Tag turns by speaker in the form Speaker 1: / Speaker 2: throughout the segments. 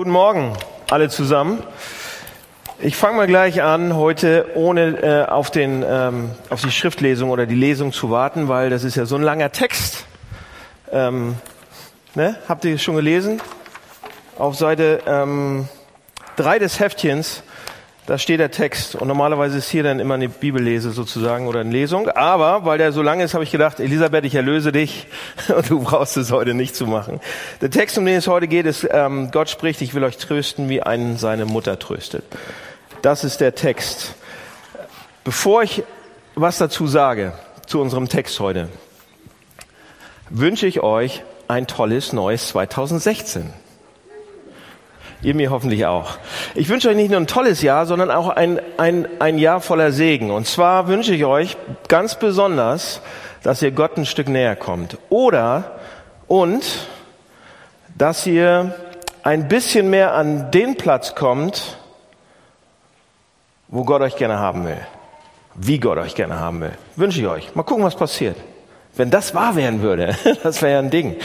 Speaker 1: Guten Morgen, alle zusammen. Ich fange mal gleich an, heute ohne äh, auf, den, ähm, auf die Schriftlesung oder die Lesung zu warten, weil das ist ja so ein langer Text. Ähm, ne? Habt ihr es schon gelesen? Auf Seite ähm, drei des Heftchens da steht der Text. Und normalerweise ist hier dann immer eine Bibellese sozusagen oder eine Lesung. Aber weil der so lang ist, habe ich gedacht, Elisabeth, ich erlöse dich und du brauchst es heute nicht zu machen. Der Text, um den es heute geht, ist, ähm, Gott spricht, ich will euch trösten, wie einen seine Mutter tröstet. Das ist der Text. Bevor ich was dazu sage, zu unserem Text heute, wünsche ich euch ein tolles neues 2016. Ihr mir hoffentlich auch. Ich wünsche euch nicht nur ein tolles Jahr, sondern auch ein, ein, ein Jahr voller Segen. Und zwar wünsche ich euch ganz besonders, dass ihr Gott ein Stück näher kommt. Oder und dass ihr ein bisschen mehr an den Platz kommt, wo Gott euch gerne haben will. Wie Gott euch gerne haben will. Wünsche ich euch. Mal gucken, was passiert. Wenn das wahr werden würde, das wäre ja ein Ding.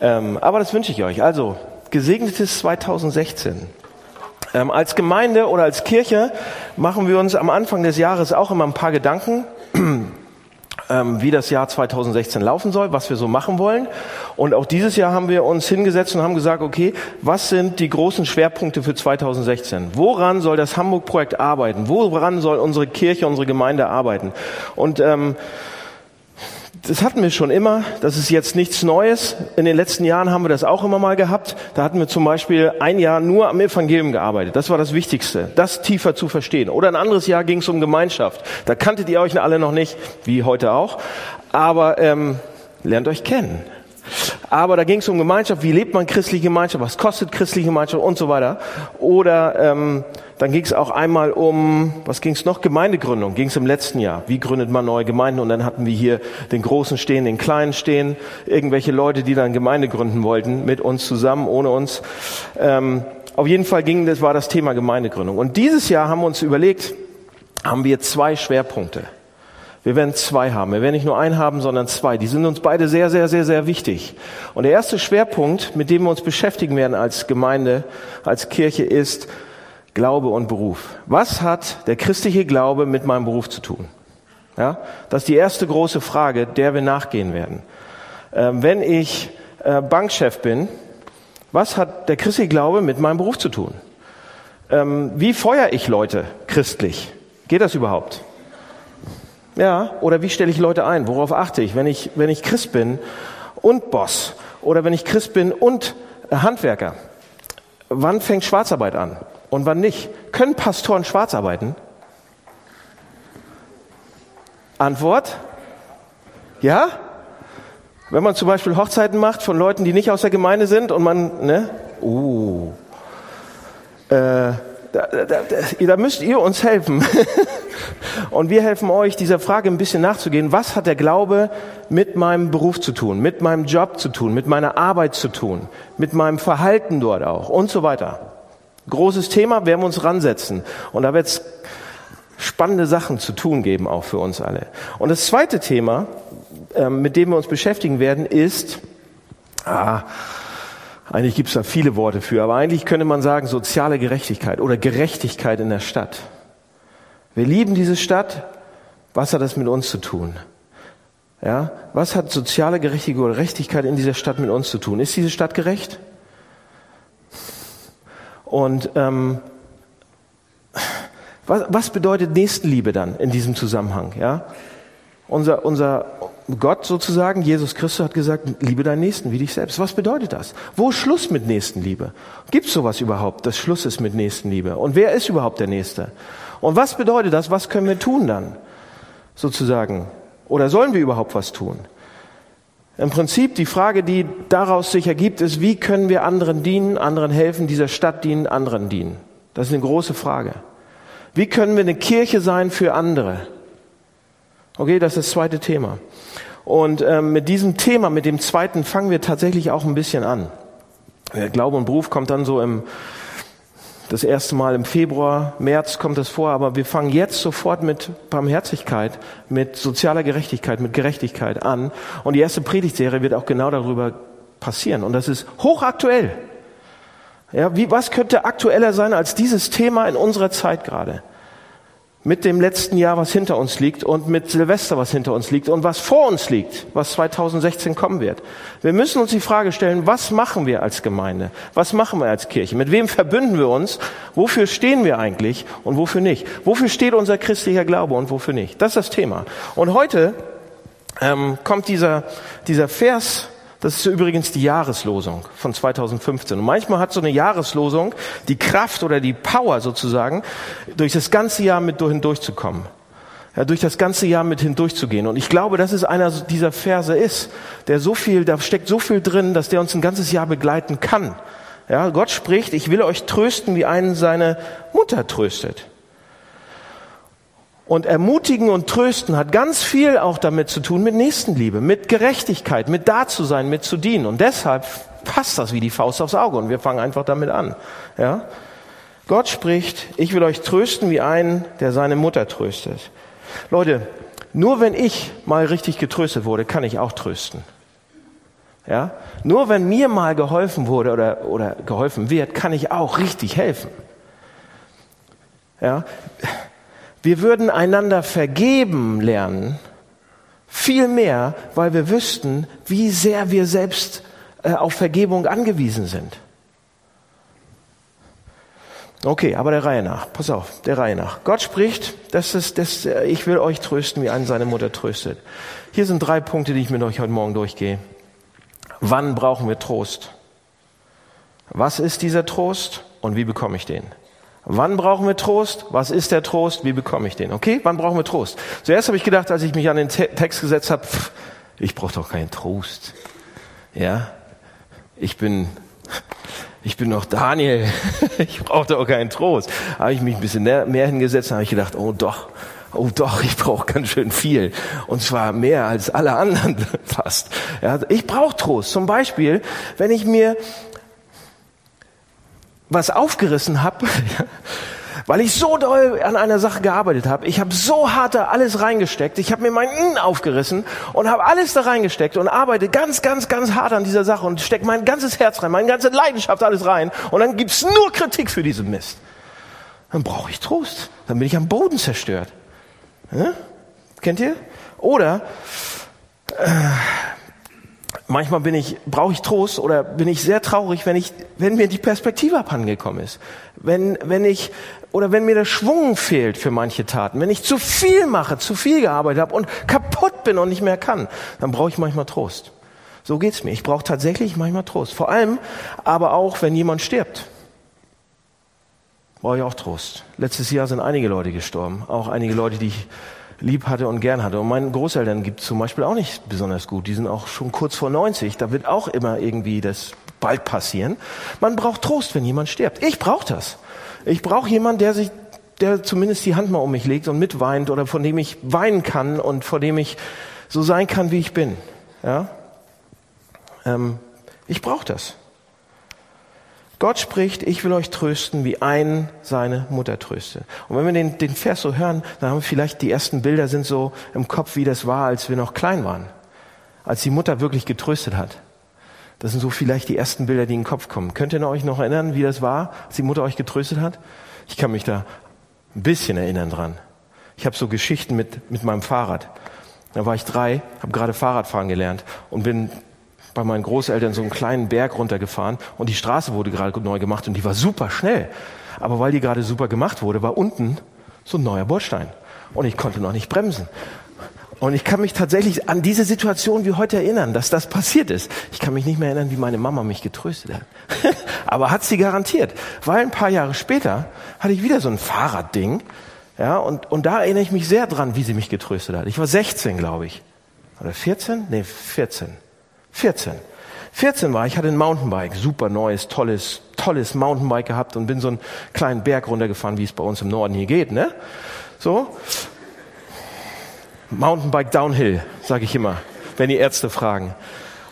Speaker 1: Ähm, aber das wünsche ich euch. Also, gesegnetes 2016. Ähm, als Gemeinde oder als Kirche machen wir uns am Anfang des Jahres auch immer ein paar Gedanken, ähm, wie das Jahr 2016 laufen soll, was wir so machen wollen. Und auch dieses Jahr haben wir uns hingesetzt und haben gesagt, okay, was sind die großen Schwerpunkte für 2016? Woran soll das Hamburg-Projekt arbeiten? Woran soll unsere Kirche, unsere Gemeinde arbeiten? Und ähm, das hatten wir schon immer. Das ist jetzt nichts Neues. In den letzten Jahren haben wir das auch immer mal gehabt. Da hatten wir zum Beispiel ein Jahr nur am Evangelium gearbeitet. Das war das Wichtigste, das tiefer zu verstehen. Oder ein anderes Jahr ging es um Gemeinschaft. Da kanntet ihr euch alle noch nicht, wie heute auch. Aber ähm, lernt euch kennen. Aber da ging es um Gemeinschaft. Wie lebt man christliche Gemeinschaft? Was kostet christliche Gemeinschaft und so weiter. Oder ähm, dann ging es auch einmal um, was ging es noch? Gemeindegründung. Ging es im letzten Jahr. Wie gründet man neue Gemeinden? Und dann hatten wir hier den Großen stehen, den Kleinen stehen. Irgendwelche Leute, die dann Gemeinde gründen wollten, mit uns zusammen, ohne uns. Ähm, auf jeden Fall ging das, war das Thema Gemeindegründung. Und dieses Jahr haben wir uns überlegt, haben wir zwei Schwerpunkte. Wir werden zwei haben. Wir werden nicht nur einen haben, sondern zwei. Die sind uns beide sehr, sehr, sehr, sehr wichtig. Und der erste Schwerpunkt, mit dem wir uns beschäftigen werden als Gemeinde, als Kirche, ist Glaube und Beruf. Was hat der christliche Glaube mit meinem Beruf zu tun? Ja, das ist die erste große Frage, der wir nachgehen werden. Ähm, wenn ich äh, Bankchef bin, was hat der christliche Glaube mit meinem Beruf zu tun? Ähm, wie feuere ich Leute christlich? Geht das überhaupt? Ja, oder wie stelle ich Leute ein? Worauf achte ich, wenn ich, wenn ich Christ bin und Boss? Oder wenn ich Christ bin und Handwerker? Wann fängt Schwarzarbeit an? und wann nicht? Können Pastoren schwarz arbeiten? Antwort? Ja? Wenn man zum Beispiel Hochzeiten macht von Leuten, die nicht aus der Gemeinde sind und man, ne? Uh. Äh, da, da, da, müsst ihr uns helfen. und wir helfen euch, dieser Frage ein bisschen nachzugehen. Was hat der Glaube mit meinem Beruf zu tun, mit meinem Job zu tun, mit meiner Arbeit zu tun, mit meinem Verhalten dort auch und so weiter? Großes Thema, werden wir uns ransetzen. Und da wird es spannende Sachen zu tun geben, auch für uns alle. Und das zweite Thema, ähm, mit dem wir uns beschäftigen werden, ist, ah, eigentlich gibt es da viele Worte für, aber eigentlich könnte man sagen soziale Gerechtigkeit oder Gerechtigkeit in der Stadt. Wir lieben diese Stadt. Was hat das mit uns zu tun? Ja, was hat soziale Gerechtigkeit oder Gerechtigkeit in dieser Stadt mit uns zu tun? Ist diese Stadt gerecht? Und ähm, was, was bedeutet Nächstenliebe dann in diesem Zusammenhang? Ja, unser unser Gott sozusagen, Jesus Christus hat gesagt, liebe deinen Nächsten wie dich selbst. Was bedeutet das? Wo ist Schluss mit Nächstenliebe? Gibt es sowas überhaupt, dass Schluss ist mit Nächstenliebe? Und wer ist überhaupt der Nächste? Und was bedeutet das? Was können wir tun dann? Sozusagen. Oder sollen wir überhaupt was tun? Im Prinzip die Frage, die daraus sich ergibt, ist, wie können wir anderen dienen, anderen helfen, dieser Stadt dienen, anderen dienen? Das ist eine große Frage. Wie können wir eine Kirche sein für andere? Okay, das ist das zweite Thema. Und ähm, mit diesem Thema, mit dem zweiten, fangen wir tatsächlich auch ein bisschen an. Glaube und Beruf kommt dann so im das erste Mal im Februar, März kommt das vor, aber wir fangen jetzt sofort mit Barmherzigkeit, mit sozialer Gerechtigkeit, mit Gerechtigkeit an. Und die erste Predigtserie wird auch genau darüber passieren. Und das ist hochaktuell. Ja, wie, was könnte aktueller sein als dieses Thema in unserer Zeit gerade? Mit dem letzten Jahr, was hinter uns liegt und mit Silvester, was hinter uns liegt und was vor uns liegt, was 2016 kommen wird. Wir müssen uns die Frage stellen, was machen wir als Gemeinde? Was machen wir als Kirche? Mit wem verbünden wir uns? Wofür stehen wir eigentlich und wofür nicht? Wofür steht unser christlicher Glaube und wofür nicht? Das ist das Thema. Und heute ähm, kommt dieser, dieser Vers das ist übrigens die Jahreslosung von 2015. Und manchmal hat so eine Jahreslosung die Kraft oder die Power sozusagen, durch das ganze Jahr mit hindurchzukommen. Ja, durch das ganze Jahr mit hindurchzugehen. Und ich glaube, dass es einer dieser Verse ist, der so viel, da steckt so viel drin, dass der uns ein ganzes Jahr begleiten kann. Ja, Gott spricht, ich will euch trösten, wie einen seine Mutter tröstet. Und ermutigen und trösten hat ganz viel auch damit zu tun mit Nächstenliebe, mit Gerechtigkeit, mit da zu sein, mit zu dienen. Und deshalb passt das wie die Faust aufs Auge und wir fangen einfach damit an. Ja? Gott spricht, ich will euch trösten wie einen, der seine Mutter tröstet. Leute, nur wenn ich mal richtig getröstet wurde, kann ich auch trösten. Ja? Nur wenn mir mal geholfen wurde oder, oder geholfen wird, kann ich auch richtig helfen. Ja? Wir würden einander vergeben lernen, viel mehr, weil wir wüssten, wie sehr wir selbst äh, auf Vergebung angewiesen sind. Okay, aber der Reihe nach. Pass auf, der Reihe nach. Gott spricht, dass es, dass, äh, ich will euch trösten, wie einen seine Mutter tröstet. Hier sind drei Punkte, die ich mit euch heute Morgen durchgehe. Wann brauchen wir Trost? Was ist dieser Trost und wie bekomme ich den? Wann brauchen wir Trost? Was ist der Trost? Wie bekomme ich den? Okay, wann brauchen wir Trost? Zuerst habe ich gedacht, als ich mich an den Text gesetzt habe, pff, ich brauche doch keinen Trost. Ja, ich bin, ich bin noch Daniel. ich brauche doch keinen Trost. Habe ich mich ein bisschen mehr hingesetzt, habe ich gedacht, oh doch, oh doch, ich brauche ganz schön viel. Und zwar mehr als alle anderen fast. Ja, ich brauche Trost. Zum Beispiel, wenn ich mir was aufgerissen habe, weil ich so doll an einer Sache gearbeitet habe. Ich habe so hart da alles reingesteckt. Ich habe mir mein Innen aufgerissen und habe alles da reingesteckt und arbeite ganz, ganz, ganz hart an dieser Sache und stecke mein ganzes Herz rein, meine ganze Leidenschaft alles rein. Und dann gibt's nur Kritik für diesen Mist. Dann brauche ich Trost. Dann bin ich am Boden zerstört. Ja? Kennt ihr? Oder äh, manchmal bin ich, brauche ich Trost oder bin ich sehr traurig, wenn ich, wenn mir die Perspektive abhandengekommen ist. Wenn, wenn ich, oder wenn mir der Schwung fehlt für manche Taten. Wenn ich zu viel mache, zu viel gearbeitet habe und kaputt bin und nicht mehr kann, dann brauche ich manchmal Trost. So geht's mir. Ich brauche tatsächlich manchmal Trost. Vor allem, aber auch, wenn jemand stirbt. Brauche ich auch Trost. Letztes Jahr sind einige Leute gestorben. Auch einige Leute, die ich lieb hatte und gern hatte. Und meinen Großeltern gibt zum Beispiel auch nicht besonders gut. Die sind auch schon kurz vor 90. Da wird auch immer irgendwie das bald passieren. Man braucht Trost, wenn jemand stirbt. Ich brauche das. Ich brauche jemanden, der sich, der zumindest die Hand mal um mich legt und mitweint oder von dem ich weinen kann und vor dem ich so sein kann, wie ich bin. Ja? Ähm, ich brauche das. Gott spricht, ich will euch trösten, wie ein seine Mutter tröstet. Und wenn wir den, den Vers so hören, dann haben wir vielleicht die ersten Bilder sind so im Kopf, wie das war, als wir noch klein waren. Als die Mutter wirklich getröstet hat. Das sind so vielleicht die ersten Bilder, die in den Kopf kommen. Könnt ihr euch noch erinnern, wie das war, als die Mutter euch getröstet hat? Ich kann mich da ein bisschen erinnern dran. Ich habe so Geschichten mit, mit meinem Fahrrad. Da war ich drei, habe gerade Fahrradfahren gelernt und bin bei meinen Großeltern so einen kleinen Berg runtergefahren und die Straße wurde gerade neu gemacht und die war super schnell. Aber weil die gerade super gemacht wurde, war unten so ein neuer Bordstein. Und ich konnte noch nicht bremsen. Und ich kann mich tatsächlich an diese Situation wie heute erinnern, dass das passiert ist. Ich kann mich nicht mehr erinnern, wie meine Mama mich getröstet hat. Aber hat sie garantiert. Weil ein paar Jahre später hatte ich wieder so ein Fahrradding. Ja, und, und da erinnere ich mich sehr dran, wie sie mich getröstet hat. Ich war 16, glaube ich. Oder 14? Nee, 14. 14. 14 war ich, hatte ein Mountainbike, super neues, tolles, tolles Mountainbike gehabt und bin so einen kleinen Berg runtergefahren, wie es bei uns im Norden hier geht, ne? So. Mountainbike Downhill, sage ich immer, wenn die Ärzte fragen.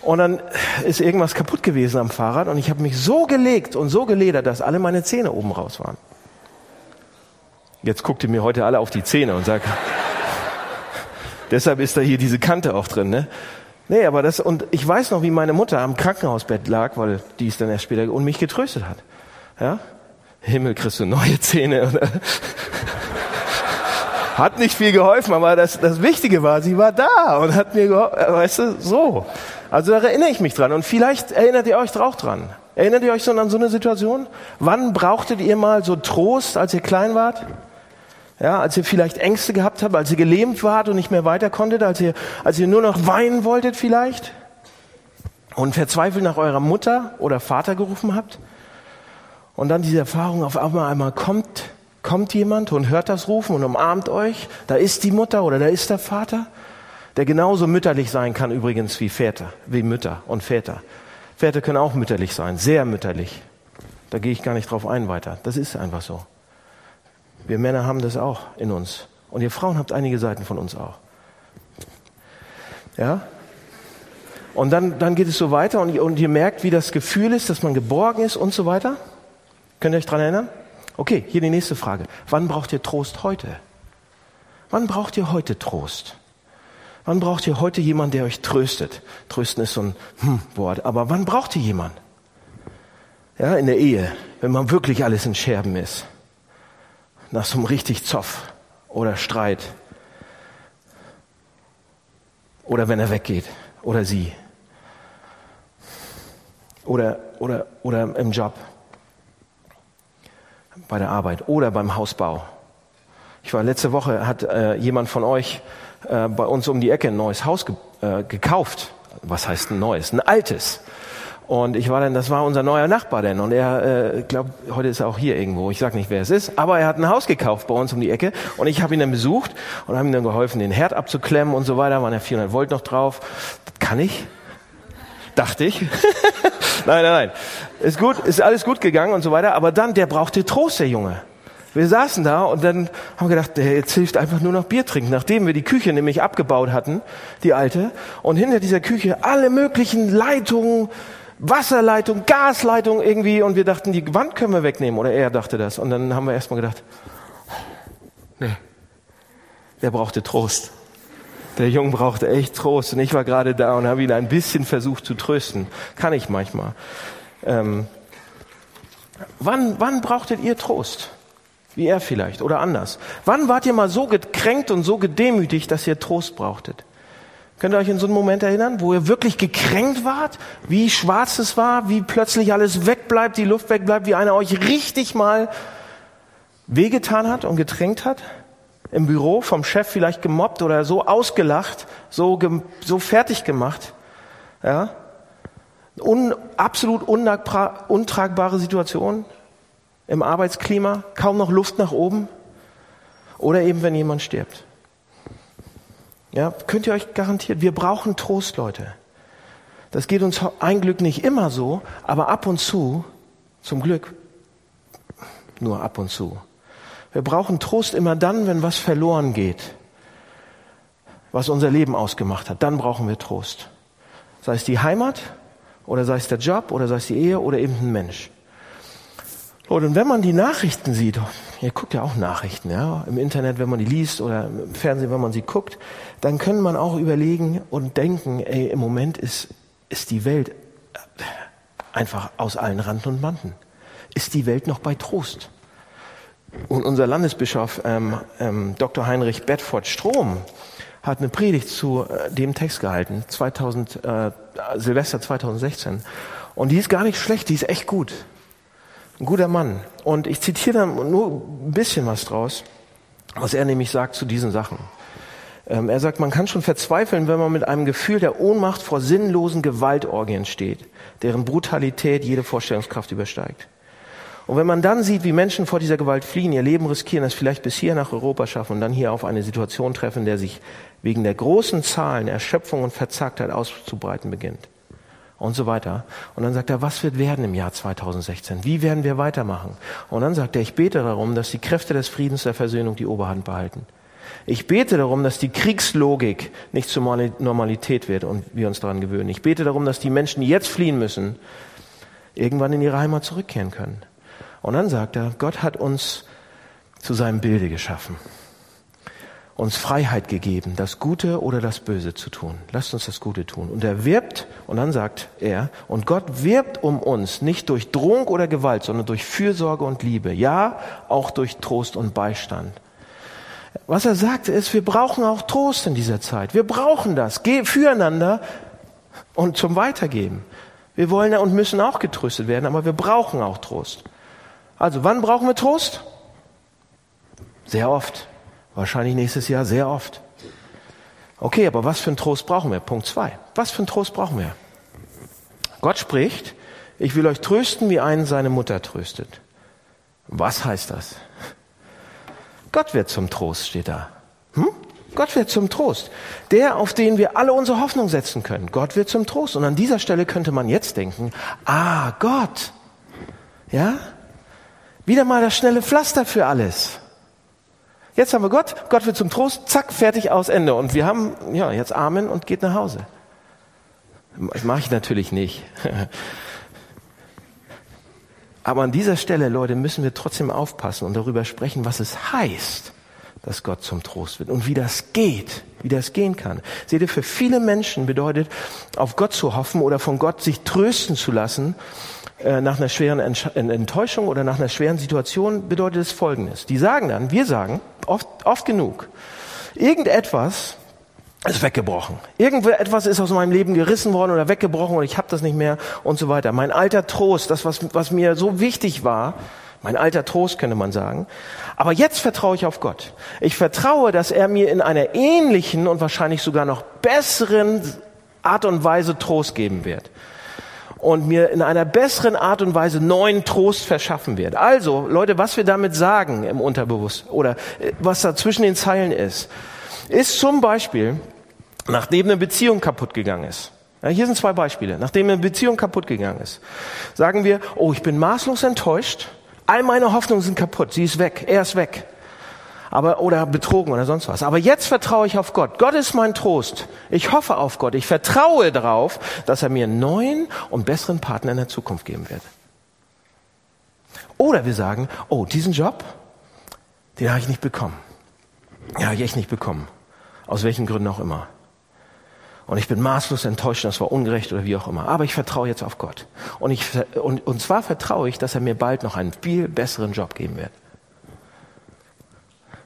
Speaker 1: Und dann ist irgendwas kaputt gewesen am Fahrrad und ich habe mich so gelegt und so geledert, dass alle meine Zähne oben raus waren. Jetzt guckt ihr mir heute alle auf die Zähne und sagt, deshalb ist da hier diese Kante auch drin, ne? Nee, aber das, und ich weiß noch, wie meine Mutter am Krankenhausbett lag, weil die ist dann erst später, und mich getröstet hat. Ja? Himmel, kriegst du neue Zähne. hat nicht viel geholfen, aber das, das Wichtige war, sie war da und hat mir geholfen, äh, weißt du, so. Also da erinnere ich mich dran und vielleicht erinnert ihr euch auch dran. Erinnert ihr euch so an so eine Situation? Wann brauchtet ihr mal so Trost, als ihr klein wart? Ja, als ihr vielleicht Ängste gehabt habt, als ihr gelähmt wart und nicht mehr weiter konntet, als ihr, als ihr nur noch weinen wolltet vielleicht und verzweifelt nach eurer Mutter oder Vater gerufen habt und dann diese Erfahrung auf einmal einmal kommt, kommt jemand und hört das Rufen und umarmt euch. Da ist die Mutter oder da ist der Vater, der genauso mütterlich sein kann übrigens wie Väter, wie Mütter und Väter. Väter können auch mütterlich sein, sehr mütterlich. Da gehe ich gar nicht drauf ein weiter. Das ist einfach so. Wir Männer haben das auch in uns. Und ihr Frauen habt einige Seiten von uns auch. Ja? Und dann, dann geht es so weiter und, und ihr merkt, wie das Gefühl ist, dass man geborgen ist und so weiter. Könnt ihr euch dran erinnern? Okay, hier die nächste Frage. Wann braucht ihr Trost heute? Wann braucht ihr heute Trost? Wann braucht ihr heute jemanden, der euch tröstet? Trösten ist so ein hm Wort, aber wann braucht ihr jemanden? Ja, in der Ehe, wenn man wirklich alles in Scherben ist nach so einem richtig Zoff oder Streit. Oder wenn er weggeht oder sie. Oder, oder, oder im Job, bei der Arbeit oder beim Hausbau. Ich war letzte Woche, hat äh, jemand von euch äh, bei uns um die Ecke ein neues Haus ge äh, gekauft. Was heißt ein neues? Ein altes. Und ich war dann, das war unser neuer Nachbar denn. Und er, äh, glaube, heute ist er auch hier irgendwo. Ich sag nicht, wer es ist. Aber er hat ein Haus gekauft bei uns um die Ecke. Und ich habe ihn dann besucht und habe ihm dann geholfen, den Herd abzuklemmen und so weiter. Waren ja 400 Volt noch drauf. Das kann ich? Dachte ich. nein, nein, nein. Ist gut, ist alles gut gegangen und so weiter. Aber dann, der brauchte Trost, der Junge. Wir saßen da und dann haben wir gedacht, jetzt hilft einfach nur noch Bier trinken, nachdem wir die Küche nämlich abgebaut hatten, die alte, und hinter dieser Küche alle möglichen Leitungen, Wasserleitung, Gasleitung irgendwie und wir dachten, die Wand können wir wegnehmen oder er dachte das und dann haben wir erstmal gedacht, nee, der brauchte Trost. Der Junge brauchte echt Trost und ich war gerade da und habe ihn ein bisschen versucht zu trösten. Kann ich manchmal. Ähm, wann, wann brauchtet ihr Trost? Wie er vielleicht oder anders. Wann wart ihr mal so gekränkt und so gedemütigt, dass ihr Trost brauchtet? Könnt ihr euch in so einen Moment erinnern, wo ihr wirklich gekränkt wart, wie schwarz es war, wie plötzlich alles wegbleibt, die Luft wegbleibt, wie einer euch richtig mal wehgetan hat und getränkt hat? Im Büro vom Chef vielleicht gemobbt oder so ausgelacht, so, so fertig gemacht. Ja? Un, absolut untragbare Situation im Arbeitsklima, kaum noch Luft nach oben. Oder eben, wenn jemand stirbt. Ja, könnt ihr euch garantiert, wir brauchen Trost, Leute. Das geht uns ein Glück nicht immer so, aber ab und zu, zum Glück, nur ab und zu. Wir brauchen Trost immer dann, wenn was verloren geht, was unser Leben ausgemacht hat. Dann brauchen wir Trost. Sei es die Heimat oder sei es der Job oder sei es die Ehe oder eben ein Mensch. Und wenn man die Nachrichten sieht, ihr guckt ja auch Nachrichten, ja, im Internet, wenn man die liest oder im Fernsehen, wenn man sie guckt, dann kann man auch überlegen und denken, ey, im Moment ist, ist die Welt einfach aus allen Randen und Banden. Ist die Welt noch bei Trost? Und unser Landesbischof ähm, ähm, Dr. Heinrich Bedford Strom hat eine Predigt zu äh, dem Text gehalten, 2000, äh, Silvester 2016. Und die ist gar nicht schlecht, die ist echt gut. Ein guter Mann. Und ich zitiere da nur ein bisschen was draus, was er nämlich sagt zu diesen Sachen. Ähm, er sagt, man kann schon verzweifeln, wenn man mit einem Gefühl der Ohnmacht vor sinnlosen Gewaltorgien steht, deren Brutalität jede Vorstellungskraft übersteigt. Und wenn man dann sieht, wie Menschen vor dieser Gewalt fliehen, ihr Leben riskieren, es vielleicht bis hier nach Europa schaffen und dann hier auf eine Situation treffen, der sich wegen der großen Zahlen Erschöpfung und Verzagtheit auszubreiten beginnt und so weiter. Und dann sagt er, was wird werden im Jahr 2016? Wie werden wir weitermachen? Und dann sagt er, ich bete darum, dass die Kräfte des Friedens, der Versöhnung die Oberhand behalten. Ich bete darum, dass die Kriegslogik nicht zur Normalität wird und wir uns daran gewöhnen. Ich bete darum, dass die Menschen, die jetzt fliehen müssen, irgendwann in ihre Heimat zurückkehren können. Und dann sagt er, Gott hat uns zu seinem Bilde geschaffen. uns Freiheit gegeben, das Gute oder das Böse zu tun. Lasst uns das Gute tun. Und er wirbt, und dann sagt er, und Gott wirbt um uns nicht durch Drohung oder Gewalt, sondern durch Fürsorge und Liebe. Ja, auch durch Trost und Beistand. Was er sagte ist, wir brauchen auch Trost in dieser Zeit. Wir brauchen das. Füreinander und zum Weitergeben. Wir wollen und müssen auch getröstet werden, aber wir brauchen auch Trost. Also, wann brauchen wir Trost? Sehr oft. Wahrscheinlich nächstes Jahr sehr oft. Okay, aber was für einen Trost brauchen wir? Punkt zwei. Was für einen Trost brauchen wir? Gott spricht, ich will euch trösten, wie einen seine Mutter tröstet. Was heißt das? Gott wird zum Trost, steht da. Hm? Gott wird zum Trost. Der, auf den wir alle unsere Hoffnung setzen können. Gott wird zum Trost. Und an dieser Stelle könnte man jetzt denken, ah, Gott. Ja? Wieder mal das schnelle Pflaster für alles. Jetzt haben wir Gott, Gott wird zum Trost, zack, fertig, aus, Ende. Und wir haben, ja, jetzt Amen und geht nach Hause. Das mache ich natürlich nicht. Aber an dieser Stelle, Leute, müssen wir trotzdem aufpassen und darüber sprechen, was es heißt, dass Gott zum Trost wird und wie das geht, wie das gehen kann. Seht ihr, für viele Menschen bedeutet, auf Gott zu hoffen oder von Gott sich trösten zu lassen, äh, nach einer schweren Enttäuschung oder nach einer schweren Situation bedeutet es Folgendes. Die sagen dann, wir sagen oft, oft genug, irgendetwas ist weggebrochen. Irgendetwas ist aus meinem Leben gerissen worden oder weggebrochen und ich habe das nicht mehr und so weiter. Mein alter Trost, das, was, was mir so wichtig war, mein alter Trost könnte man sagen. Aber jetzt vertraue ich auf Gott. Ich vertraue, dass er mir in einer ähnlichen und wahrscheinlich sogar noch besseren Art und Weise Trost geben wird und mir in einer besseren Art und Weise neuen Trost verschaffen wird. Also, Leute, was wir damit sagen im Unterbewusst oder äh, was da zwischen den Zeilen ist, ist zum Beispiel, nachdem eine Beziehung kaputt gegangen ist. Ja, hier sind zwei Beispiele. Nachdem eine Beziehung kaputt gegangen ist, sagen wir, oh, ich bin maßlos enttäuscht, all meine Hoffnungen sind kaputt, sie ist weg, er ist weg aber oder betrogen oder sonst was. Aber jetzt vertraue ich auf Gott. Gott ist mein Trost. Ich hoffe auf Gott. Ich vertraue darauf, dass er mir einen neuen und besseren Partner in der Zukunft geben wird. Oder wir sagen, oh, diesen Job, den habe ich nicht bekommen. Den habe ich echt nicht bekommen. Aus welchen Gründen auch immer. Und ich bin maßlos enttäuscht, das war ungerecht oder wie auch immer. Aber ich vertraue jetzt auf Gott. Und, ich, und, und zwar vertraue ich, dass er mir bald noch einen viel besseren Job geben wird.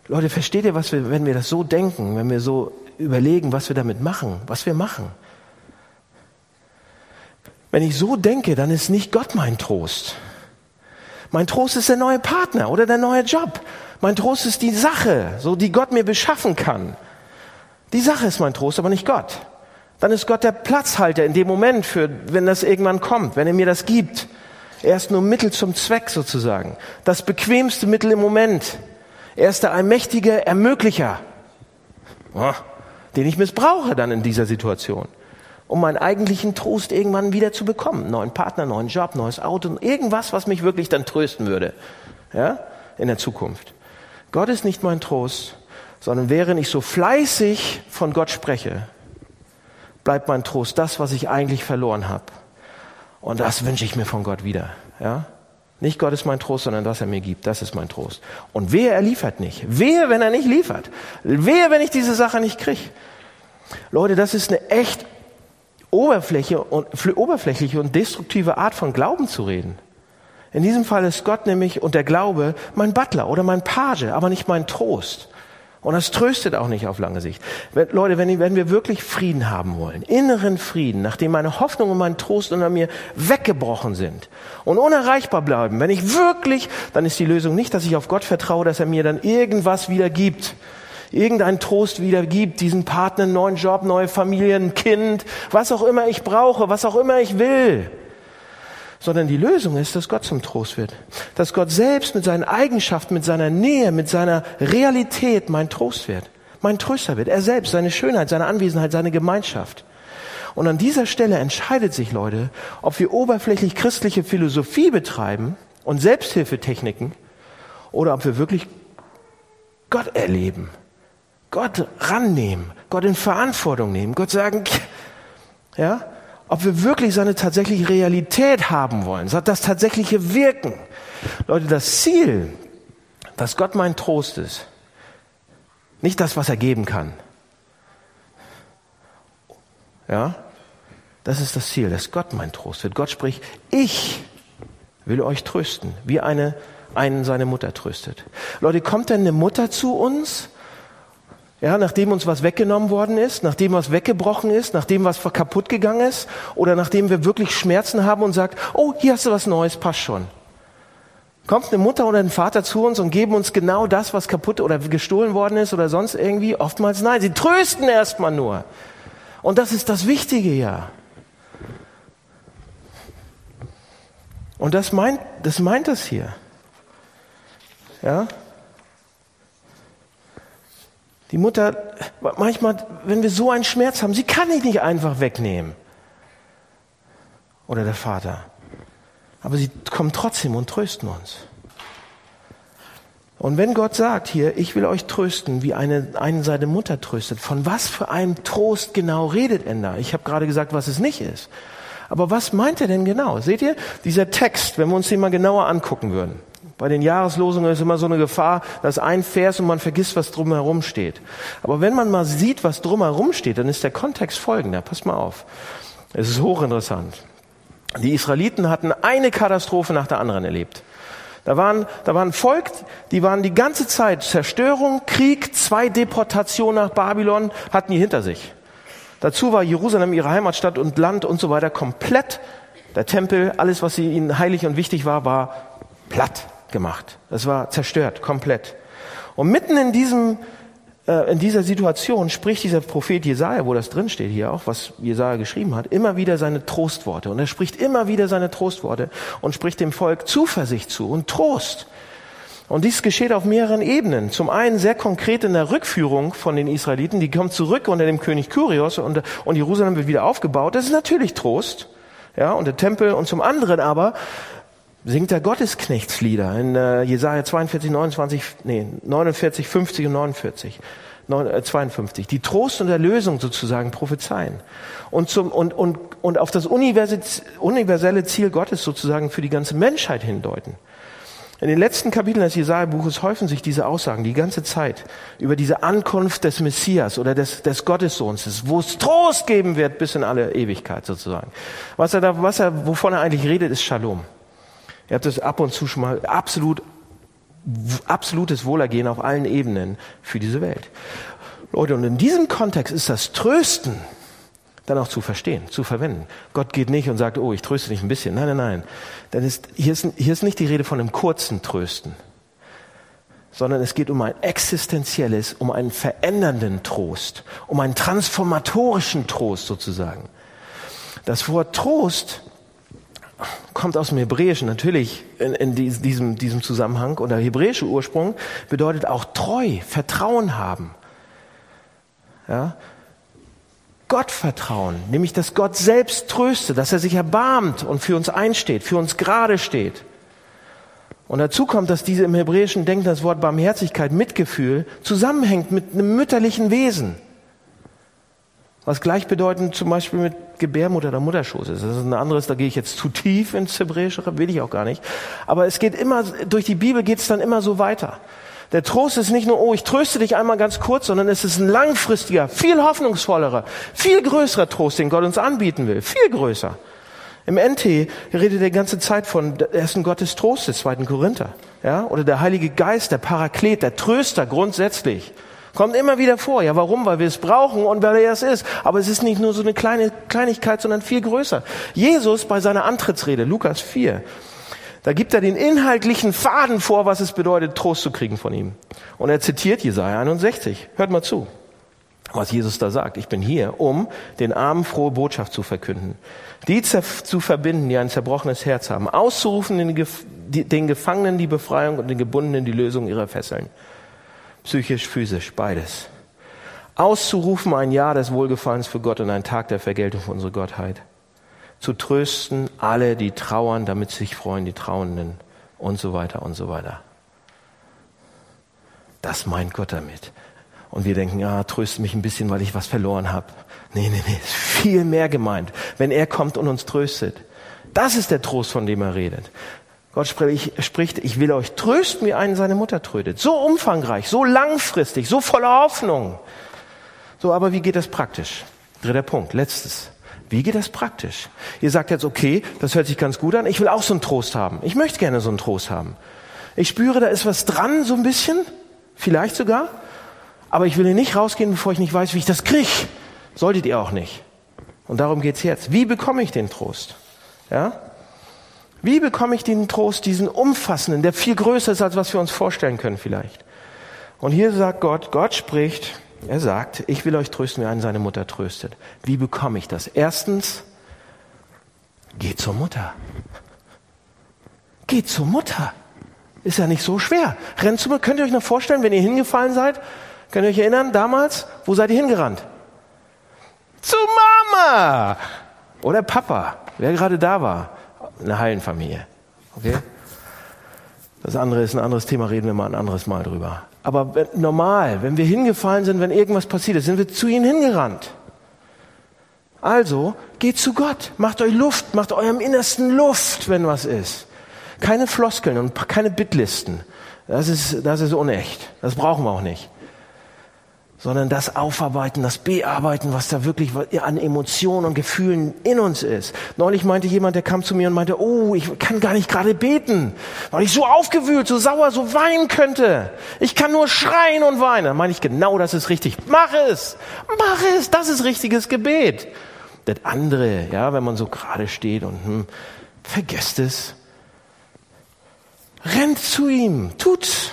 Speaker 1: Leute, versteht ihr, was wir, wenn wir das so denken, wenn wir so überlegen, was wir damit machen, was wir machen? Wenn ich so denke, dann ist nicht Gott mein Trost. Mein Trost ist der neue Partner oder der neue Job. Mein Trost ist die Sache, so die Gott mir beschaffen kann. Die Sache ist mein Trost, aber nicht Gott. Dann ist Gott der Platzhalter in dem Moment für, wenn das irgendwann kommt, wenn er mir das gibt. Er ist nur Mittel zum Zweck sozusagen. Das bequemste Mittel im Moment. Er ist der allmächtige Ermöglicher, den ich missbrauche dann in dieser Situation, um meinen eigentlichen Trost irgendwann wieder zu bekommen. Neuen Partner, neuen Job, neues Auto, irgendwas, was mich wirklich dann trösten würde, ja, in der Zukunft. Gott ist nicht mein Trost, sondern während ich so fleißig von Gott spreche, bleibt mein Trost das, was ich eigentlich verloren habe. Und das wünsche ich mir von Gott wieder, ja. Nicht Gott ist mein Trost, sondern was er mir gibt. Das ist mein Trost. Und wehe, er liefert nicht. Wehe, wenn er nicht liefert. Wehe, wenn ich diese Sache nicht kriege. Leute, das ist eine echt Oberfläche und, oberflächliche und destruktive Art von Glauben zu reden. In diesem Fall ist Gott nämlich und der Glaube mein Butler oder mein Page, aber nicht mein Trost. Und das tröstet auch nicht auf lange Sicht. Leute, wenn, wenn wir wirklich Frieden haben wollen, inneren Frieden, nachdem meine Hoffnung und mein Trost unter mir weggebrochen sind und unerreichbar bleiben, wenn ich wirklich, dann ist die Lösung nicht, dass ich auf Gott vertraue, dass er mir dann irgendwas wieder gibt, irgendeinen Trost wieder gibt, diesen Partner, einen neuen Job, neue Familie, ein Kind, was auch immer ich brauche, was auch immer ich will sondern die Lösung ist, dass Gott zum Trost wird. Dass Gott selbst mit seinen Eigenschaften, mit seiner Nähe, mit seiner Realität mein Trost wird, mein Tröster wird. Er selbst, seine Schönheit, seine Anwesenheit, seine Gemeinschaft. Und an dieser Stelle entscheidet sich, Leute, ob wir oberflächlich christliche Philosophie betreiben und Selbsthilfetechniken oder ob wir wirklich Gott erleben, Gott rannehmen, Gott in Verantwortung nehmen, Gott sagen, ja, ob wir wirklich seine tatsächliche Realität haben wollen, das tatsächliche Wirken. Leute, das Ziel, dass Gott mein Trost ist, Nicht das, was er geben kann. Ja? Das ist das Ziel, dass Gott mein Trost wird. Gott spricht, ich will euch trösten, wie eine, einen seine Mutter tröstet. Leute, kommt denn eine Mutter zu uns ja, nachdem uns was weggenommen worden ist, nachdem was weggebrochen ist, nachdem was kaputt gegangen ist oder nachdem wir wirklich Schmerzen haben und sagt, oh, hier hast du was Neues, passt schon. Kommt eine Mutter oder ein Vater zu uns und geben uns genau das, was kaputt oder gestohlen worden ist oder sonst irgendwie? Oftmals nein. Sie trösten erstmal nur. Und das ist das Wichtige ja. Und das meint, das meint das hier. Ja? Die Mutter, manchmal, wenn wir so einen Schmerz haben, sie kann ihn nicht einfach wegnehmen. Oder der Vater. Aber sie kommen trotzdem und trösten uns. Und wenn Gott sagt hier, ich will euch trösten, wie eine, eine seine Mutter tröstet, von was für einem Trost genau redet er da? Ich habe gerade gesagt, was es nicht ist. Aber was meint er denn genau? Seht ihr, dieser Text, wenn wir uns den mal genauer angucken würden. Bei den Jahreslosungen ist immer so eine Gefahr, dass ein Vers und man vergisst, was drumherum steht. Aber wenn man mal sieht, was drumherum steht, dann ist der Kontext folgender. Pass mal auf. Es ist hochinteressant. Die Israeliten hatten eine Katastrophe nach der anderen erlebt. Da waren, da waren Volk, die waren die ganze Zeit Zerstörung, Krieg, zwei Deportationen nach Babylon hatten die hinter sich. Dazu war Jerusalem ihre Heimatstadt und Land und so weiter komplett. Der Tempel, alles, was ihnen heilig und wichtig war, war platt gemacht. Das war zerstört, komplett. Und mitten in diesem, äh, in dieser Situation spricht dieser Prophet Jesaja, wo das drin steht hier auch, was Jesaja geschrieben hat, immer wieder seine Trostworte. Und er spricht immer wieder seine Trostworte und spricht dem Volk Zuversicht zu und Trost. Und dies geschieht auf mehreren Ebenen. Zum einen sehr konkret in der Rückführung von den Israeliten. Die kommen zurück unter dem König Kyrios und, und Jerusalem wird wieder aufgebaut. Das ist natürlich Trost. Ja, und der Tempel. Und zum anderen aber singt er Gottesknechtslieder in äh, Jesaja 42, 29, nee, 49, 50 und 49. 52, äh, die Trost und Erlösung sozusagen prophezeien und, zum, und, und, und auf das universelle Ziel Gottes sozusagen für die ganze Menschheit hindeuten. In den letzten Kapiteln des Jesaja-Buches häufen sich diese Aussagen die ganze Zeit über diese Ankunft des Messias oder des, des Gottessohns, wo es Trost geben wird bis in alle Ewigkeit sozusagen. Was er da, was er, wovon er eigentlich redet, ist Shalom. Ihr habt das ab und zu schon mal absolut, absolutes Wohlergehen auf allen Ebenen für diese Welt. Leute, und in diesem Kontext ist das Trösten dann auch zu verstehen, zu verwenden. Gott geht nicht und sagt, oh, ich tröste dich ein bisschen. Nein, nein, nein. Denn ist, hier, ist, hier ist nicht die Rede von einem kurzen Trösten, sondern es geht um ein existenzielles, um einen verändernden Trost, um einen transformatorischen Trost sozusagen. Das Wort Trost kommt aus dem Hebräischen natürlich in, in diesem, diesem Zusammenhang. Und der hebräische Ursprung bedeutet auch treu, Vertrauen haben. Ja? Gott vertrauen, nämlich dass Gott selbst tröstet, dass er sich erbarmt und für uns einsteht, für uns gerade steht. Und dazu kommt, dass diese im hebräischen Denken das Wort Barmherzigkeit, Mitgefühl zusammenhängt mit einem mütterlichen Wesen. Was gleichbedeutend zum Beispiel mit Gebärmutter oder Mutterschoß ist. Das ist ein anderes, da gehe ich jetzt zu tief ins Hebräische, will ich auch gar nicht. Aber es geht immer, durch die Bibel geht es dann immer so weiter. Der Trost ist nicht nur, oh, ich tröste dich einmal ganz kurz, sondern es ist ein langfristiger, viel hoffnungsvollerer, viel größerer Trost, den Gott uns anbieten will. Viel größer. Im NT redet er die ganze Zeit von, er ist ein Gott des Trostes, 2. Korinther. Ja? Oder der Heilige Geist, der Paraklet, der Tröster grundsätzlich. Kommt immer wieder vor. Ja, warum? Weil wir es brauchen und weil er es ist. Aber es ist nicht nur so eine kleine Kleinigkeit, sondern viel größer. Jesus bei seiner Antrittsrede, Lukas 4, da gibt er den inhaltlichen Faden vor, was es bedeutet, Trost zu kriegen von ihm. Und er zitiert Jesaja 61. Hört mal zu, was Jesus da sagt. Ich bin hier, um den Armen frohe Botschaft zu verkünden, die zu verbinden, die ein zerbrochenes Herz haben, auszurufen den Gefangenen die Befreiung und den Gebundenen die Lösung ihrer Fesseln psychisch, physisch, beides. Auszurufen ein Jahr des Wohlgefallens für Gott und ein Tag der Vergeltung für unsere Gottheit. Zu trösten alle, die trauern, damit sich freuen, die Trauenden und so weiter und so weiter. Das meint Gott damit. Und wir denken, ja, tröste mich ein bisschen, weil ich was verloren habe. Nee, nee, nee, ist viel mehr gemeint, wenn er kommt und uns tröstet. Das ist der Trost, von dem er redet. Gott spricht, ich will euch trösten, wie einen seine Mutter trödet. So umfangreich, so langfristig, so voller Hoffnung. So, aber wie geht das praktisch? Dritter Punkt, letztes. Wie geht das praktisch? Ihr sagt jetzt, okay, das hört sich ganz gut an. Ich will auch so einen Trost haben. Ich möchte gerne so einen Trost haben. Ich spüre, da ist was dran, so ein bisschen. Vielleicht sogar. Aber ich will hier nicht rausgehen, bevor ich nicht weiß, wie ich das kriege. Solltet ihr auch nicht. Und darum geht's jetzt. Wie bekomme ich den Trost? Ja? Wie bekomme ich den Trost, diesen umfassenden, der viel größer ist, als was wir uns vorstellen können vielleicht? Und hier sagt Gott, Gott spricht, er sagt, ich will euch trösten, wie einen seine Mutter tröstet. Wie bekomme ich das? Erstens, geht zur Mutter. Geht zur Mutter. Ist ja nicht so schwer. Rennt zu mir. Könnt ihr euch noch vorstellen, wenn ihr hingefallen seid? Könnt ihr euch erinnern, damals? Wo seid ihr hingerannt? Zu Mama! Oder Papa, wer gerade da war eine Heilenfamilie. Okay? Das andere ist ein anderes Thema, reden wir mal ein anderes Mal drüber. Aber normal, wenn wir hingefallen sind, wenn irgendwas passiert ist, sind wir zu ihnen hingerannt. Also, geht zu Gott, macht euch Luft, macht eurem Innersten Luft, wenn was ist. Keine Floskeln und keine Bitlisten. Das ist, das ist unecht. Das brauchen wir auch nicht sondern das Aufarbeiten, das Bearbeiten, was da wirklich an Emotionen und Gefühlen in uns ist. Neulich meinte jemand, der kam zu mir und meinte, oh, ich kann gar nicht gerade beten, weil ich so aufgewühlt, so sauer, so weinen könnte. Ich kann nur schreien und weinen. Dann meine ich, genau das ist richtig. Mach es! Mach es! Das ist richtiges Gebet. Das andere, ja, wenn man so gerade steht und hm, vergesst es. Rennt zu ihm, tut's.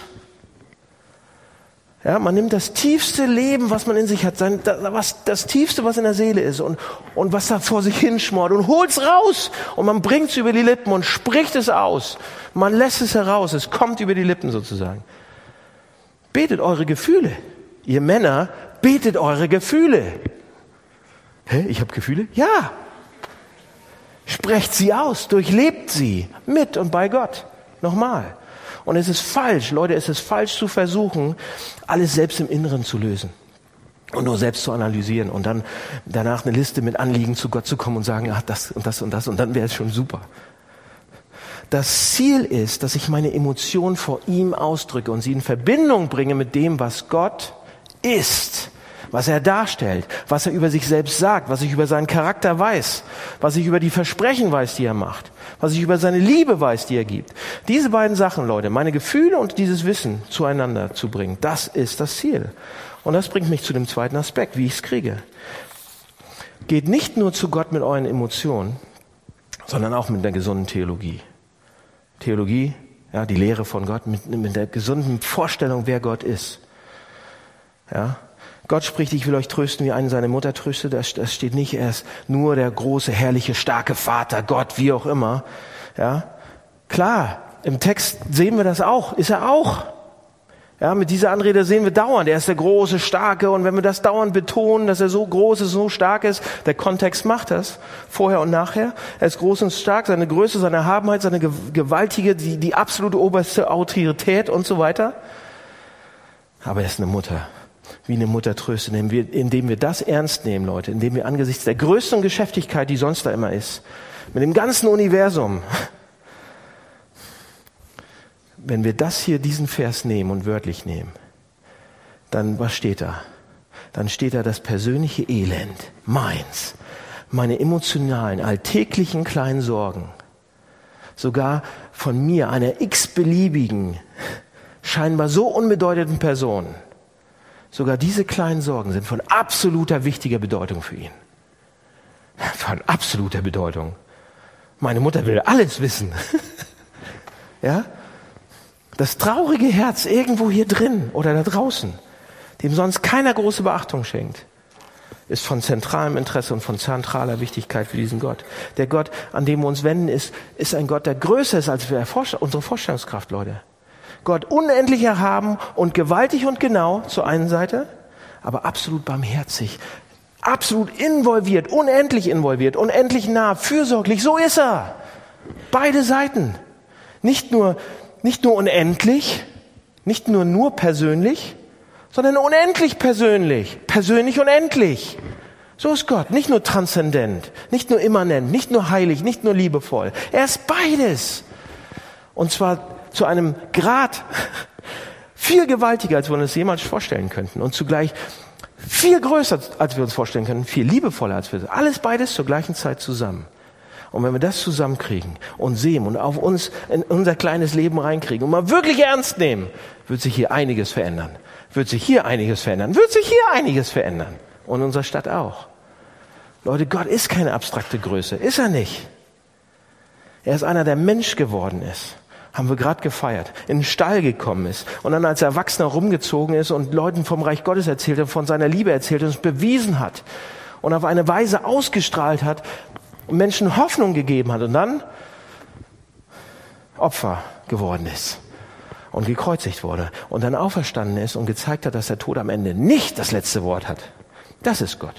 Speaker 1: Ja, man nimmt das tiefste Leben, was man in sich hat, sein, das, was, das tiefste, was in der Seele ist und, und was da vor sich hinschmort und holt's raus und man bringt's über die Lippen und spricht es aus. Man lässt es heraus, es kommt über die Lippen sozusagen. Betet eure Gefühle. Ihr Männer, betet eure Gefühle. Hä, ich habe Gefühle? Ja. Sprecht sie aus, durchlebt sie mit und bei Gott. Nochmal. Und es ist falsch, Leute, es ist falsch zu versuchen, alles selbst im Inneren zu lösen und nur selbst zu analysieren und dann danach eine Liste mit Anliegen zu Gott zu kommen und sagen, ach, das und das und das und dann wäre es schon super. Das Ziel ist, dass ich meine Emotionen vor ihm ausdrücke und sie in Verbindung bringe mit dem, was Gott ist was er darstellt, was er über sich selbst sagt, was ich über seinen Charakter weiß, was ich über die Versprechen weiß, die er macht, was ich über seine Liebe weiß, die er gibt. Diese beiden Sachen, Leute, meine Gefühle und dieses Wissen zueinander zu bringen, das ist das Ziel. Und das bringt mich zu dem zweiten Aspekt, wie ich es kriege. Geht nicht nur zu Gott mit euren Emotionen, sondern auch mit der gesunden Theologie. Theologie, ja, die Lehre von Gott, mit, mit der gesunden Vorstellung, wer Gott ist. Ja, Gott spricht, ich will euch trösten, wie einen seine Mutter tröstet. Das, das steht nicht erst nur der große, herrliche, starke Vater, Gott, wie auch immer. Ja, klar, im Text sehen wir das auch. Ist er auch. Ja, mit dieser Anrede sehen wir dauernd, er ist der große, starke. Und wenn wir das dauernd betonen, dass er so groß ist, so stark ist, der Kontext macht das, vorher und nachher. Er ist groß und stark, seine Größe, seine Erhabenheit, seine gewaltige, die, die absolute oberste Autorität und so weiter. Aber er ist eine Mutter wie eine Mutter tröstet, indem wir, indem wir das ernst nehmen, Leute, indem wir angesichts der größten Geschäftigkeit, die sonst da immer ist, mit dem ganzen Universum, wenn wir das hier, diesen Vers nehmen und wörtlich nehmen, dann was steht da? Dann steht da das persönliche Elend, meins, meine emotionalen, alltäglichen kleinen Sorgen, sogar von mir, einer x-beliebigen, scheinbar so unbedeutenden Person, Sogar diese kleinen Sorgen sind von absoluter wichtiger Bedeutung für ihn. Von absoluter Bedeutung. Meine Mutter will alles wissen. ja? Das traurige Herz irgendwo hier drin oder da draußen, dem sonst keiner große Beachtung schenkt, ist von zentralem Interesse und von zentraler Wichtigkeit für diesen Gott. Der Gott, an dem wir uns wenden, ist, ist ein Gott, der größer ist als wir, unsere Vorstellungskraft, Leute. Gott unendlich erhaben und gewaltig und genau zur einen Seite, aber absolut barmherzig, absolut involviert, unendlich involviert, unendlich nah, fürsorglich, so ist er. Beide Seiten. Nicht nur, nicht nur unendlich, nicht nur nur persönlich, sondern unendlich persönlich, persönlich unendlich. So ist Gott, nicht nur transzendent, nicht nur immanent, nicht nur heilig, nicht nur liebevoll. Er ist beides. Und zwar zu einem Grad viel gewaltiger, als wir uns jemals vorstellen könnten. Und zugleich viel größer, als wir uns vorstellen können, viel liebevoller, als wir alles beides zur gleichen Zeit zusammen. Und wenn wir das zusammenkriegen und sehen und auf uns in unser kleines Leben reinkriegen und mal wirklich ernst nehmen, wird sich hier einiges verändern. Wird sich hier einiges verändern. Wird sich hier einiges verändern. Und unsere Stadt auch. Leute, Gott ist keine abstrakte Größe. Ist er nicht. Er ist einer, der Mensch geworden ist. Haben wir gerade gefeiert. In den Stall gekommen ist. Und dann als Erwachsener rumgezogen ist und Leuten vom Reich Gottes erzählt und von seiner Liebe erzählt und es bewiesen hat. Und auf eine Weise ausgestrahlt hat, Menschen Hoffnung gegeben hat und dann Opfer geworden ist und gekreuzigt wurde und dann auferstanden ist und gezeigt hat, dass der Tod am Ende nicht das letzte Wort hat. Das ist Gott.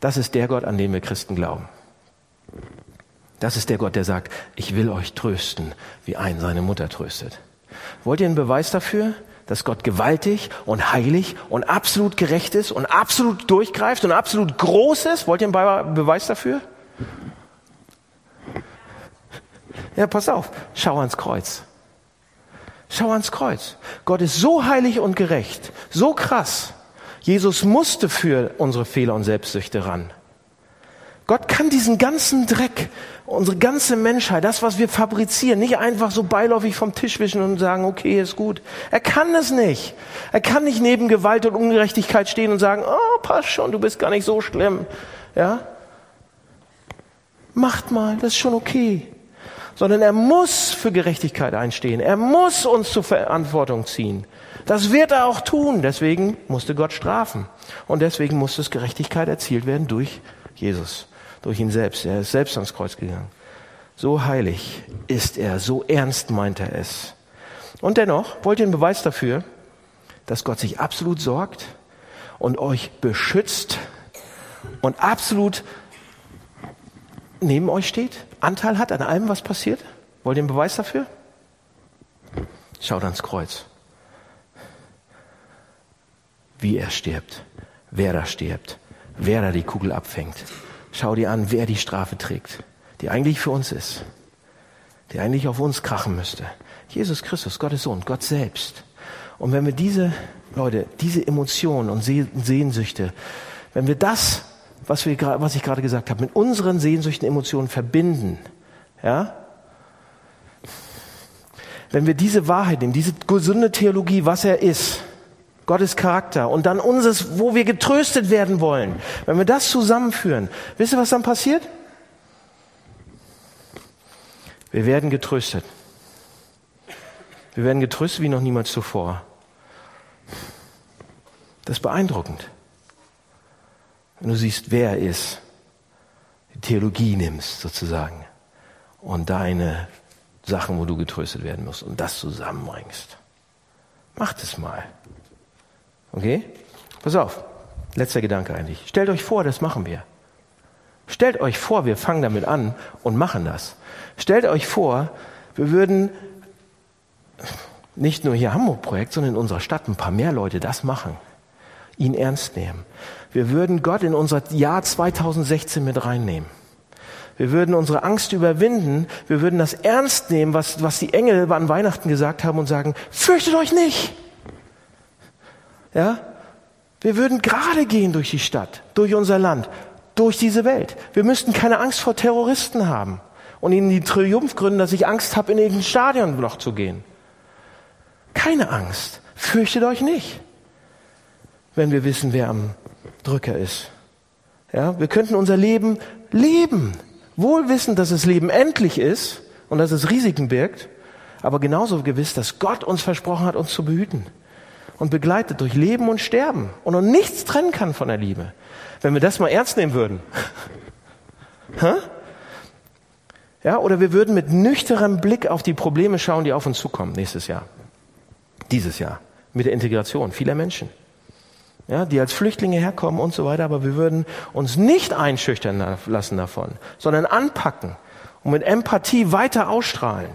Speaker 1: Das ist der Gott, an den wir Christen glauben. Das ist der Gott, der sagt, ich will euch trösten, wie ein seine Mutter tröstet. Wollt ihr einen Beweis dafür, dass Gott gewaltig und heilig und absolut gerecht ist und absolut durchgreift und absolut groß ist? Wollt ihr einen Beweis dafür? Ja, pass auf, schau ans Kreuz. Schau ans Kreuz. Gott ist so heilig und gerecht, so krass. Jesus musste für unsere Fehler und Selbstsüchte ran. Gott kann diesen ganzen Dreck, unsere ganze Menschheit, das, was wir fabrizieren, nicht einfach so beiläufig vom Tisch wischen und sagen, okay, ist gut. Er kann das nicht. Er kann nicht neben Gewalt und Ungerechtigkeit stehen und sagen, oh, passt schon, du bist gar nicht so schlimm. Ja? Macht mal, das ist schon okay sondern er muss für Gerechtigkeit einstehen. Er muss uns zur Verantwortung ziehen. Das wird er auch tun. Deswegen musste Gott strafen. Und deswegen musste es Gerechtigkeit erzielt werden durch Jesus, durch ihn selbst. Er ist selbst ans Kreuz gegangen. So heilig ist er, so ernst meint er es. Und dennoch wollt ihr einen Beweis dafür, dass Gott sich absolut sorgt und euch beschützt und absolut neben euch steht? Anteil hat an allem, was passiert? Wollt ihr einen Beweis dafür? Schaut ans Kreuz. Wie er stirbt, wer da stirbt, wer da die Kugel abfängt. Schau dir an, wer die Strafe trägt, die eigentlich für uns ist, die eigentlich auf uns krachen müsste. Jesus Christus, Gottes Sohn, Gott selbst. Und wenn wir diese, Leute, diese Emotionen und Sehnsüchte, wenn wir das was, wir, was ich gerade gesagt habe, mit unseren Sehnsüchten, Emotionen verbinden, ja, wenn wir diese Wahrheit nehmen, diese gesunde Theologie, was er ist, Gottes Charakter und dann unseres, wo wir getröstet werden wollen, wenn wir das zusammenführen, wisst ihr, was dann passiert? Wir werden getröstet. Wir werden getröstet wie noch niemals zuvor. Das ist beeindruckend. Wenn du siehst, wer er ist, die Theologie nimmst sozusagen und deine Sachen, wo du getröstet werden musst und das zusammenbringst. Mach das mal. Okay? Pass auf. Letzter Gedanke eigentlich. Stellt euch vor, das machen wir. Stellt euch vor, wir fangen damit an und machen das. Stellt euch vor, wir würden nicht nur hier Hamburg-Projekt, sondern in unserer Stadt ein paar mehr Leute das machen. Ihn ernst nehmen. Wir würden Gott in unser Jahr 2016 mit reinnehmen. Wir würden unsere Angst überwinden. Wir würden das ernst nehmen, was, was die Engel an Weihnachten gesagt haben und sagen, fürchtet euch nicht. Ja? Wir würden gerade gehen durch die Stadt, durch unser Land, durch diese Welt. Wir müssten keine Angst vor Terroristen haben und ihnen die Triumph gründen, dass ich Angst habe, in irgendein Stadion noch zu gehen. Keine Angst. Fürchtet euch nicht, wenn wir wissen, wer am Drücker ist. Ja, wir könnten unser Leben leben, wohl wissen, dass das Leben endlich ist und dass es Risiken birgt, aber genauso gewiss, dass Gott uns versprochen hat, uns zu behüten und begleitet durch Leben und Sterben und uns nichts trennen kann von der Liebe. Wenn wir das mal ernst nehmen würden. ja, oder wir würden mit nüchternem Blick auf die Probleme schauen, die auf uns zukommen nächstes Jahr. Dieses Jahr. Mit der Integration vieler Menschen ja, die als Flüchtlinge herkommen und so weiter, aber wir würden uns nicht einschüchtern lassen davon, sondern anpacken und mit Empathie weiter ausstrahlen.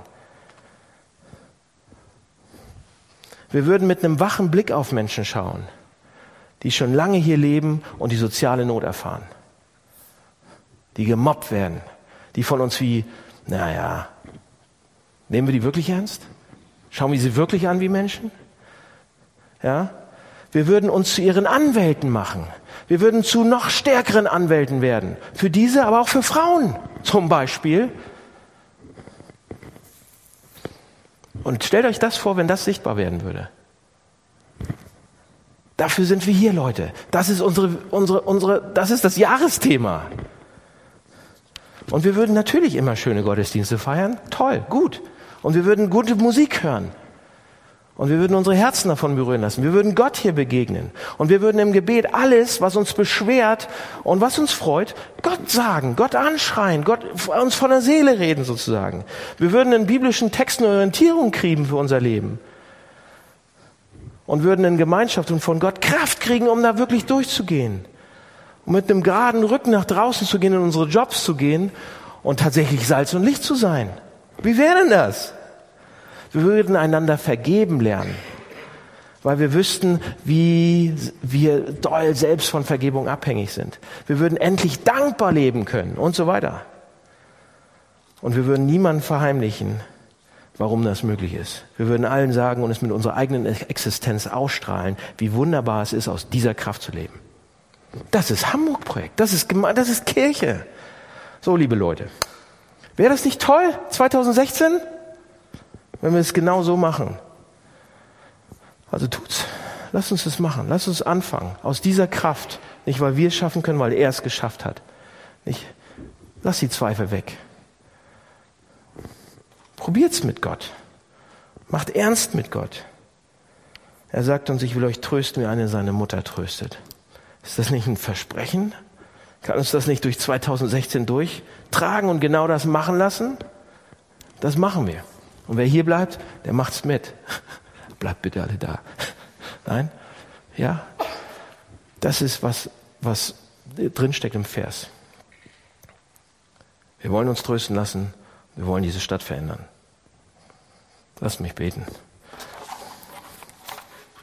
Speaker 1: Wir würden mit einem wachen Blick auf Menschen schauen, die schon lange hier leben und die soziale Not erfahren, die gemobbt werden, die von uns wie, naja, Nehmen wir die wirklich ernst? Schauen wir sie wirklich an wie Menschen? Ja? Wir würden uns zu ihren Anwälten machen. Wir würden zu noch stärkeren Anwälten werden. Für diese, aber auch für Frauen zum Beispiel. Und stellt euch das vor, wenn das sichtbar werden würde. Dafür sind wir hier, Leute. Das ist unsere, unsere, unsere, das ist das Jahresthema. Und wir würden natürlich immer schöne Gottesdienste feiern. Toll, gut. Und wir würden gute Musik hören. Und wir würden unsere Herzen davon berühren lassen. Wir würden Gott hier begegnen. Und wir würden im Gebet alles, was uns beschwert und was uns freut, Gott sagen, Gott anschreien, Gott uns von der Seele reden sozusagen. Wir würden in biblischen Texten Orientierung kriegen für unser Leben. Und würden in Gemeinschaft und von Gott Kraft kriegen, um da wirklich durchzugehen. Um mit einem geraden Rücken nach draußen zu gehen, in unsere Jobs zu gehen und tatsächlich Salz und Licht zu sein. Wie wäre denn das? Wir würden einander vergeben lernen, weil wir wüssten, wie wir doll selbst von Vergebung abhängig sind. Wir würden endlich dankbar leben können und so weiter. Und wir würden niemanden verheimlichen, warum das möglich ist. Wir würden allen sagen und es mit unserer eigenen Existenz ausstrahlen, wie wunderbar es ist, aus dieser Kraft zu leben. Das ist Hamburg-Projekt. Das ist, das ist Kirche. So, liebe Leute. Wäre das nicht toll, 2016? Wenn wir es genau so machen. Also tut's. Lass uns das machen. Lass uns anfangen. Aus dieser Kraft. Nicht, weil wir es schaffen können, weil er es geschafft hat. Nicht, lass die Zweifel weg. Probiert's mit Gott. Macht ernst mit Gott. Er sagt uns, ich will euch trösten, wie eine seine Mutter tröstet. Ist das nicht ein Versprechen? Kann uns das nicht durch 2016 durchtragen und genau das machen lassen? Das machen wir. Und wer hier bleibt, der macht's mit. Bleibt bitte alle da. Nein? Ja? Das ist was, was drinsteckt im Vers. Wir wollen uns trösten lassen. Wir wollen diese Stadt verändern. Lass mich beten.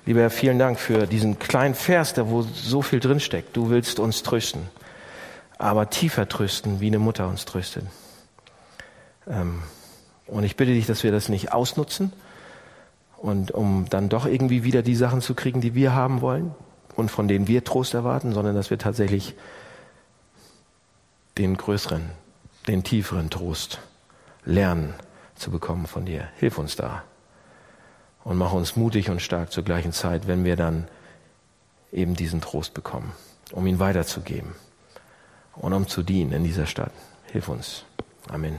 Speaker 1: Lieber Herr, vielen Dank für diesen kleinen Vers, da wo so viel drinsteckt. Du willst uns trösten, aber tiefer trösten, wie eine Mutter uns tröstet. Ähm, und ich bitte dich, dass wir das nicht ausnutzen und um dann doch irgendwie wieder die Sachen zu kriegen, die wir haben wollen und von denen wir Trost erwarten, sondern dass wir tatsächlich den größeren, den tieferen Trost lernen zu bekommen von dir. Hilf uns da und mach uns mutig und stark zur gleichen Zeit, wenn wir dann eben diesen Trost bekommen, um ihn weiterzugeben und um zu dienen in dieser Stadt. Hilf uns. Amen.